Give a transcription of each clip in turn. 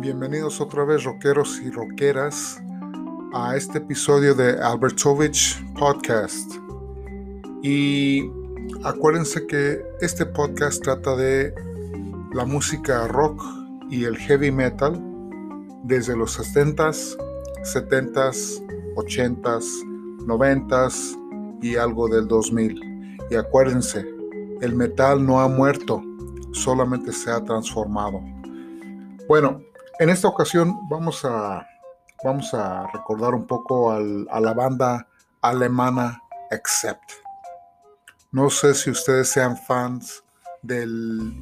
Bienvenidos otra vez, rockeros y rockeras, a este episodio de Albertovich Podcast. Y acuérdense que este podcast trata de la música rock y el heavy metal desde los 60s, 70s, 80s, 90s y algo del 2000. Y acuérdense, el metal no ha muerto, solamente se ha transformado. Bueno, en esta ocasión vamos a, vamos a recordar un poco a la banda alemana Accept. No sé si ustedes sean fans del,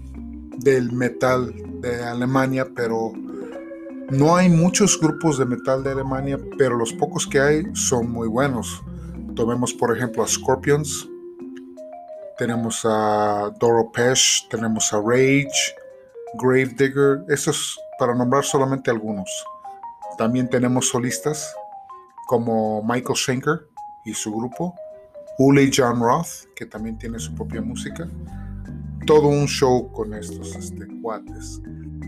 del metal de Alemania, pero no hay muchos grupos de metal de Alemania, pero los pocos que hay son muy buenos. Tomemos por ejemplo a Scorpions, tenemos a Doro Pesh, tenemos a Rage, Gravedigger, esos para nombrar solamente algunos. También tenemos solistas como Michael Schenker y su grupo, Uli John Roth, que también tiene su propia música. Todo un show con estos este, cuates.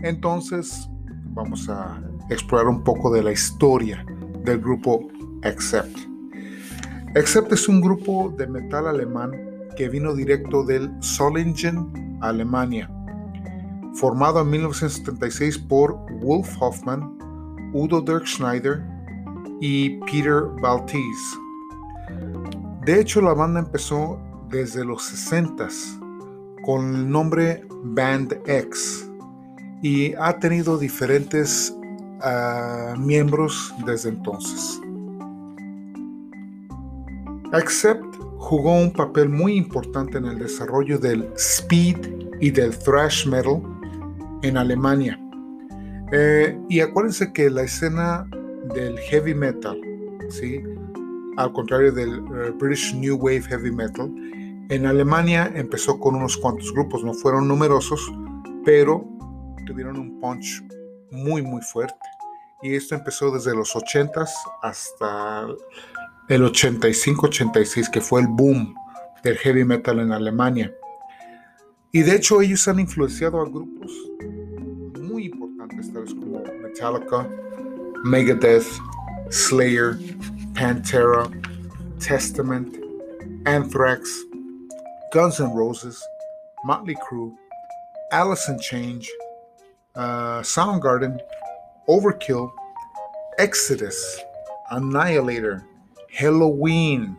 Entonces, vamos a explorar un poco de la historia del grupo Accept. Accept es un grupo de metal alemán que vino directo del Solingen, Alemania formado en 1976 por Wolf Hoffman, Udo Dirk Schneider y Peter Baltiz. De hecho, la banda empezó desde los 60s con el nombre Band X y ha tenido diferentes ah, miembros desde entonces. Accept jugó un papel muy importante en el desarrollo del speed y del thrash metal en Alemania. Eh, y acuérdense que la escena del heavy metal, ¿sí? al contrario del eh, British New Wave Heavy Metal, en Alemania empezó con unos cuantos grupos, no fueron numerosos, pero tuvieron un punch muy muy fuerte. Y esto empezó desde los 80s hasta el 85-86, que fue el boom del heavy metal en Alemania. Y de hecho ellos han influenciado a grupos muy importantes, tales como Metallica, Megadeth, Slayer, Pantera, Testament, Anthrax, Guns N' Roses, Motley Crue, Alice in Change, uh, Soundgarden, Overkill, Exodus, Annihilator, Halloween,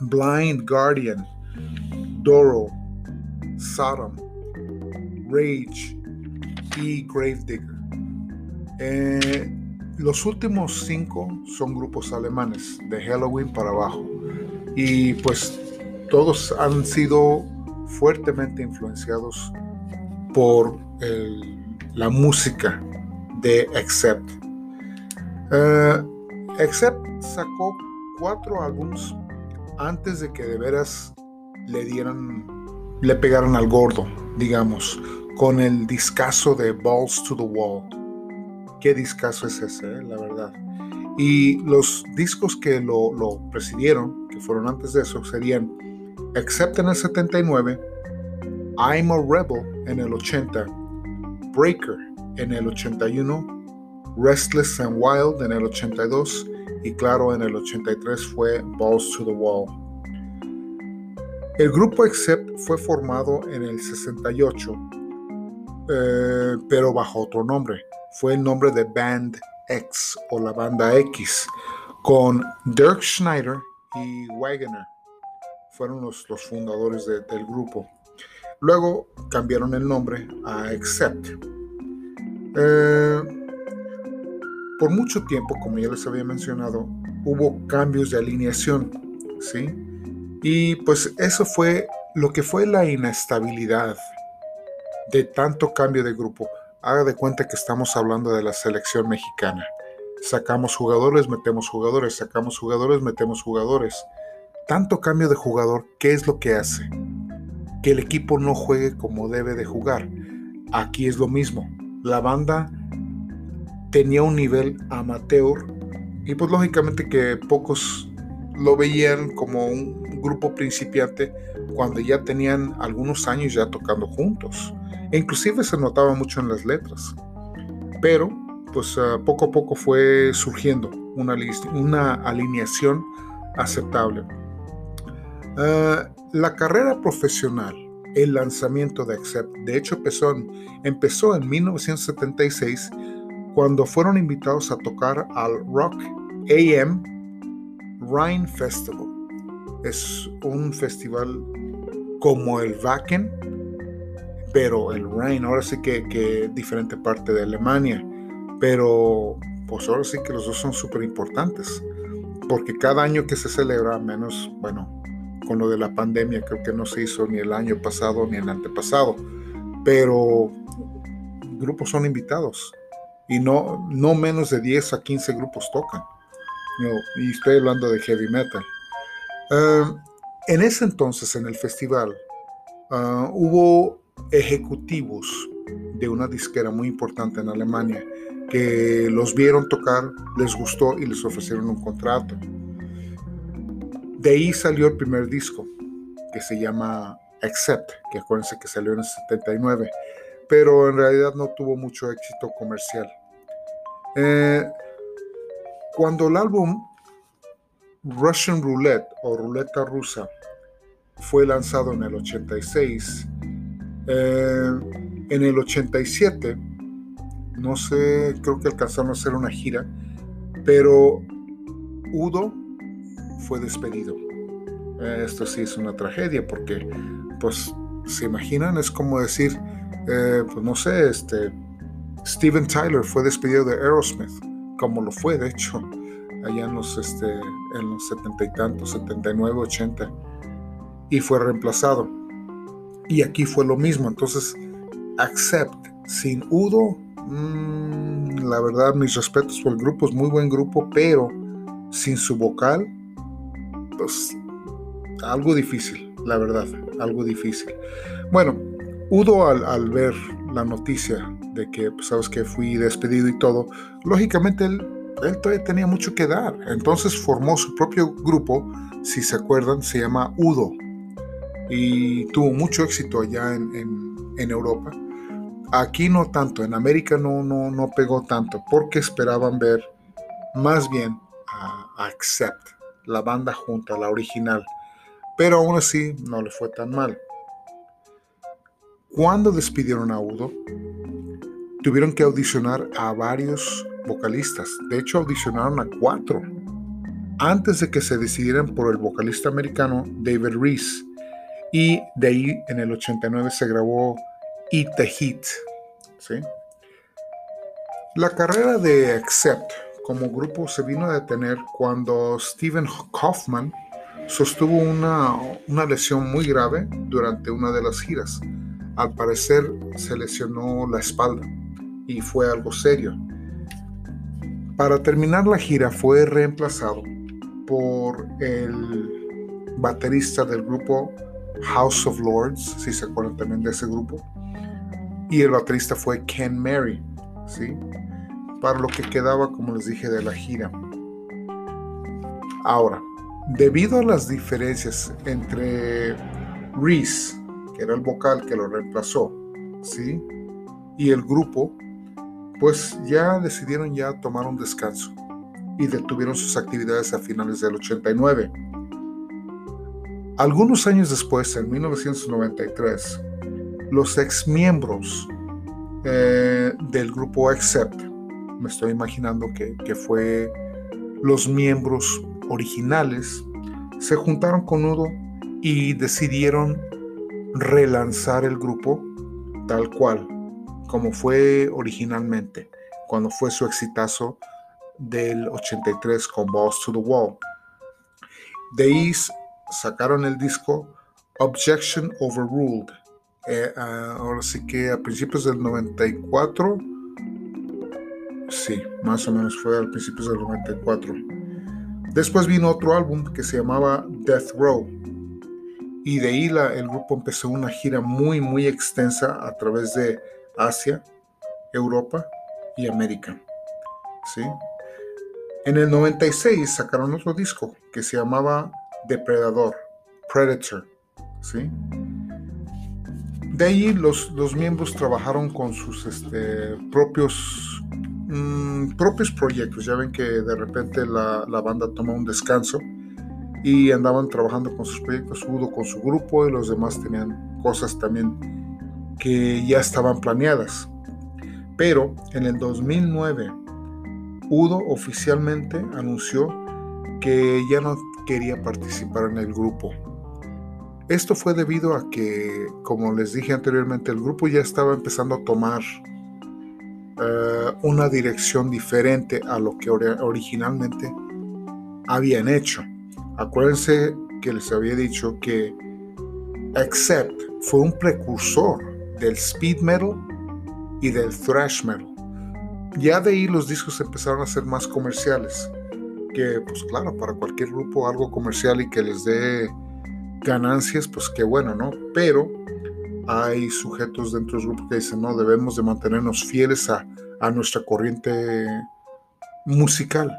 Blind Guardian, Doro, Sodom, Rage y Gravedigger. Eh, los últimos cinco son grupos alemanes, de Halloween para abajo. Y pues todos han sido fuertemente influenciados por la música de Accept. Uh, Accept sacó cuatro álbumes antes de que de veras le dieran le pegaron al gordo, digamos, con el discazo de Balls to the Wall. ¿Qué discazo es ese, eh? la verdad? Y los discos que lo, lo, presidieron, que fueron antes de eso, serían Except en el 79, I'm a Rebel en el 80, Breaker en el 81, Restless and Wild en el 82 y claro, en el 83 fue Balls to the Wall. El grupo Accept fue formado en el 68, eh, pero bajo otro nombre. Fue el nombre de Band X o la banda X, con Dirk Schneider y Wagoner. Fueron los, fundadores del grupo. Luego cambiaron el nombre a Accept. Eh, por mucho tiempo, como ya les había mencionado, hubo cambios de alineación, ¿sí? Y pues eso fue lo que fue la inestabilidad de tanto cambio de grupo. Haga de cuenta que estamos hablando de la selección mexicana. Sacamos jugadores, metemos jugadores, sacamos jugadores, metemos jugadores. Tanto cambio de jugador, ¿qué es lo que hace? Que el equipo no juegue como debe de jugar. Aquí es lo mismo. La banda tenía un nivel amateur y pues lógicamente que pocos lo veían como un grupo principiante cuando ya tenían algunos años ya tocando juntos. E inclusive se notaba mucho en las letras. pero pues ah, poco a poco fue surgiendo una, una alineación aceptable. Ah, la carrera profesional, el lanzamiento de Accept, de hecho empezó en, empezó en 1976 cuando fueron invitados a tocar al Rock AM Rhine Festival. Es un festival como el Wacken, pero el Rhine, ahora sí que, que diferente parte de Alemania, pero pues ahora sí que los dos son súper importantes, porque cada año que se celebra, menos, bueno, con lo de la pandemia, creo que no se hizo ni el año pasado ni el antepasado, pero grupos son invitados y no, no menos de 10 a 15 grupos tocan. y estoy hablando de heavy metal. Ah, en ese entonces, en el festival, ah, hubo ejecutivos de una disquera muy importante en Alemania que los vieron tocar, les gustó y les ofrecieron un contrato. De ahí salió el primer disco, que se llama Accept, que acuérdense que salió en el 79, pero en realidad no tuvo mucho éxito comercial. Eh, cuando el álbum Russian Roulette o Ruleta Rusa fue lanzado en el 86, eh, en el 87, no sé, creo que alcanzaron a hacer una gira, pero Udo fue despedido. Esto sí es una tragedia porque, pues, se imaginan, es como decir, eh, pues no sé, este, Steven Tyler fue despedido de Aerosmith, como lo fue, de hecho, allá en los, este, en los setenta y tantos, 79, 80, y fue reemplazado. Y aquí fue lo mismo, entonces, Accept, sin Udo, mm, la verdad, mis respetos por el grupo, es muy buen grupo, pero sin su vocal, pues algo difícil, la verdad, algo difícil. Bueno, Udo al, ver la noticia de que, pues, sabes que fui despedido y todo, lógicamente él, él todavía tenía mucho que dar. Entonces formó su propio grupo, si se acuerdan, se llama Udo. Y tuvo mucho éxito allá en, Europa. Aquí no tanto, en América no, no, no pegó tanto, porque esperaban ver más bien a Accept, la banda junta, la original. Pero aún así no le fue tan mal. Cuando despidieron a Udo, tuvieron que audicionar a varios vocalistas. De hecho, audicionaron a cuatro. Antes de que se decidieran por el vocalista americano David Reese. Y de ahí en el 89 se grabó Eat the Heat. La carrera de Accept como grupo se vino a detener cuando Stephen Kaufman sostuvo una, una lesión muy grave durante una de las giras al parecer se lesionó la espalda y fue algo serio. Para terminar la gira fue reemplazado por el baterista del grupo House of Lords, si se acuerdan también de ese grupo, y el baterista fue Ken Mary, ¿sí? para lo que quedaba, como les dije, de la gira. Ahora, debido a las diferencias entre Reese era el vocal que lo reemplazó, ¿sí? Y el grupo, pues ya decidieron ya tomar un descanso y detuvieron sus actividades a finales del 89. Algunos años después, en 1993, los exmiembros eh, del grupo Accept, me estoy imaginando que, que fue los miembros originales, se juntaron con Udo y decidieron relanzar el grupo tal cual, como fue originalmente, cuando fue su exitazo del 83 con Balls to the Wall. De ahí sacaron el disco Objection Overruled. Eh, ah, ahora sí que a principios del 94, sí, más o menos fue a principios del 94. Después vino otro álbum que se llamaba Death Row y de ahí el grupo empezó una gira muy, muy extensa a través de Asia, Europa y América. ¿sí? En el 96 sacaron otro disco que se llamaba Depredador, Predator. ¿sí? de ahí los, los miembros trabajaron con sus este, propios, mm, propios proyectos. Ya ven que de repente la, la banda tomó un descanso y andaban trabajando con sus proyectos, Udo con su grupo y los demás tenían cosas también que ya estaban planeadas. Pero en el 2009, Udo oficialmente anunció que ya no quería participar en el grupo. Esto fue debido a que, como les dije anteriormente, el grupo ya estaba empezando a tomar eh, una dirección diferente a lo que originalmente habían hecho. Acuérdense que les había dicho que Accept fue un precursor del speed metal y del thrash metal. Ya de ahí los discos empezaron a ser más comerciales, que pues claro, para cualquier grupo algo comercial y que les dé ganancias, pues qué bueno, ¿no? Pero hay sujetos dentro del grupo que dicen, no, debemos de mantenernos fieles a, a nuestra corriente musical.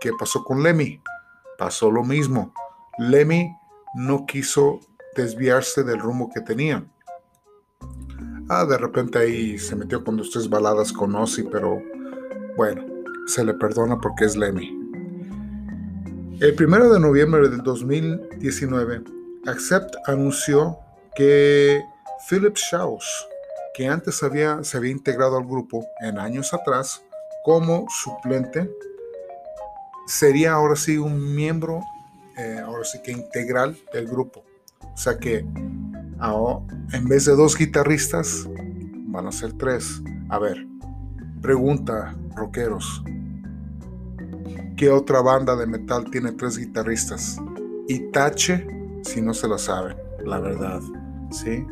¿Qué pasó con Lemmy? pasó lo mismo. Lemmy no quiso desviarse del rumbo que tenía. Ah, de repente ahí se metió con dos tres baladas con Ozzy, pero bueno, se le perdona porque es Lemmy. El primero de noviembre del 2019, Accept anunció que Philip Shaws, que antes había, se había integrado al grupo en años atrás como suplente sería ahora sí un miembro, eh, ahora sí que integral del grupo. O sea que en vez de dos guitarristas, van a ser tres. A ver, pregunta, rockeros. ¿Qué otra banda de metal tiene tres guitarristas? Y Tache, si no se lo saben, la verdad. ¿Sí?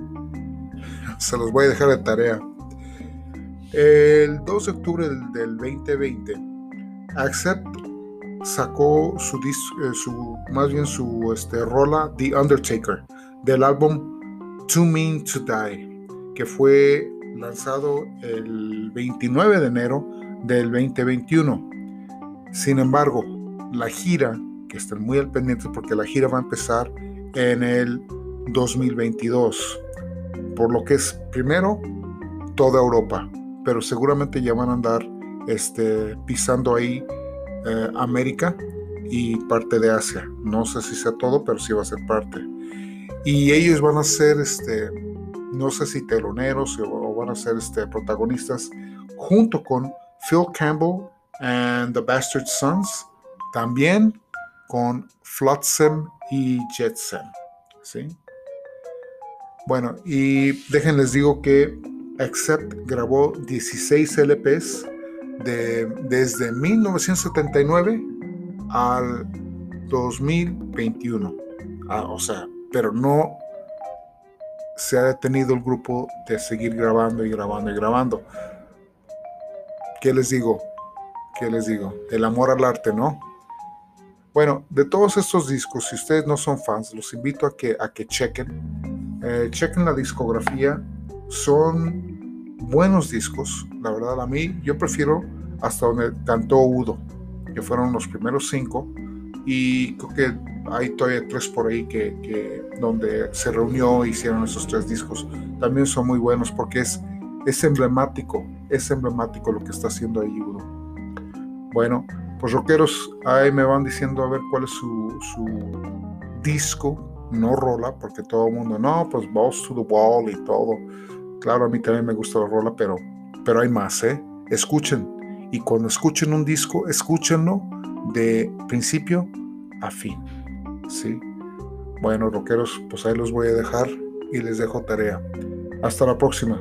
Se los voy a dejar de tarea. El 2 de octubre del 2020, Accept sacó su, eh, su más bien su este, rola The Undertaker del álbum Too Mean to Die, que fue lanzado el 29 de enero del 2021. Sin embargo, la gira, que estén muy al pendiente porque la gira va a empezar en el 2022, por lo que es primero toda Europa, pero seguramente ya van a andar este, pisando ahí eh, América y parte de Asia. No sé si sea todo, pero sí va a ser parte. Y ellos van a ser, este, no sé si teloneros o, van a ser este, protagonistas junto con Phil Campbell and the Bastard Sons, también con Flotsam y Jetsam. ¿sí? Bueno, y déjenles digo que Accept grabó 16 LPs desde 1979 al 2021. Ah, o sea, pero no se ha detenido el grupo de seguir grabando y grabando y grabando. ¿Qué les digo? ¿Qué les digo? El amor al arte, ¿no? Bueno, de todos estos discos, si ustedes no son fans, los invito a que, a que chequen. Eh, chequen la discografía. Son buenos discos. La verdad, a mí yo prefiero hasta donde cantó Udo, que fueron los primeros cinco. Y creo que hay todavía tres por ahí que, donde se reunió e hicieron esos tres discos. También son muy buenos porque es, es emblemático, es emblemático lo que está haciendo ahí. Bueno, pues rockeros, ahí me van diciendo a ver cuál es su, su disco, no rola, porque todo el mundo, no, pues Balls to the Wall y todo. Claro, a mí también me gusta la rola, pero, pero hay más, ¿eh? Escuchen. Y cuando escuchen un disco, escúchenlo de principio a fin. ¿Sí? Bueno, rockeros, pues ahí los voy a dejar y les dejo tarea. Hasta la próxima.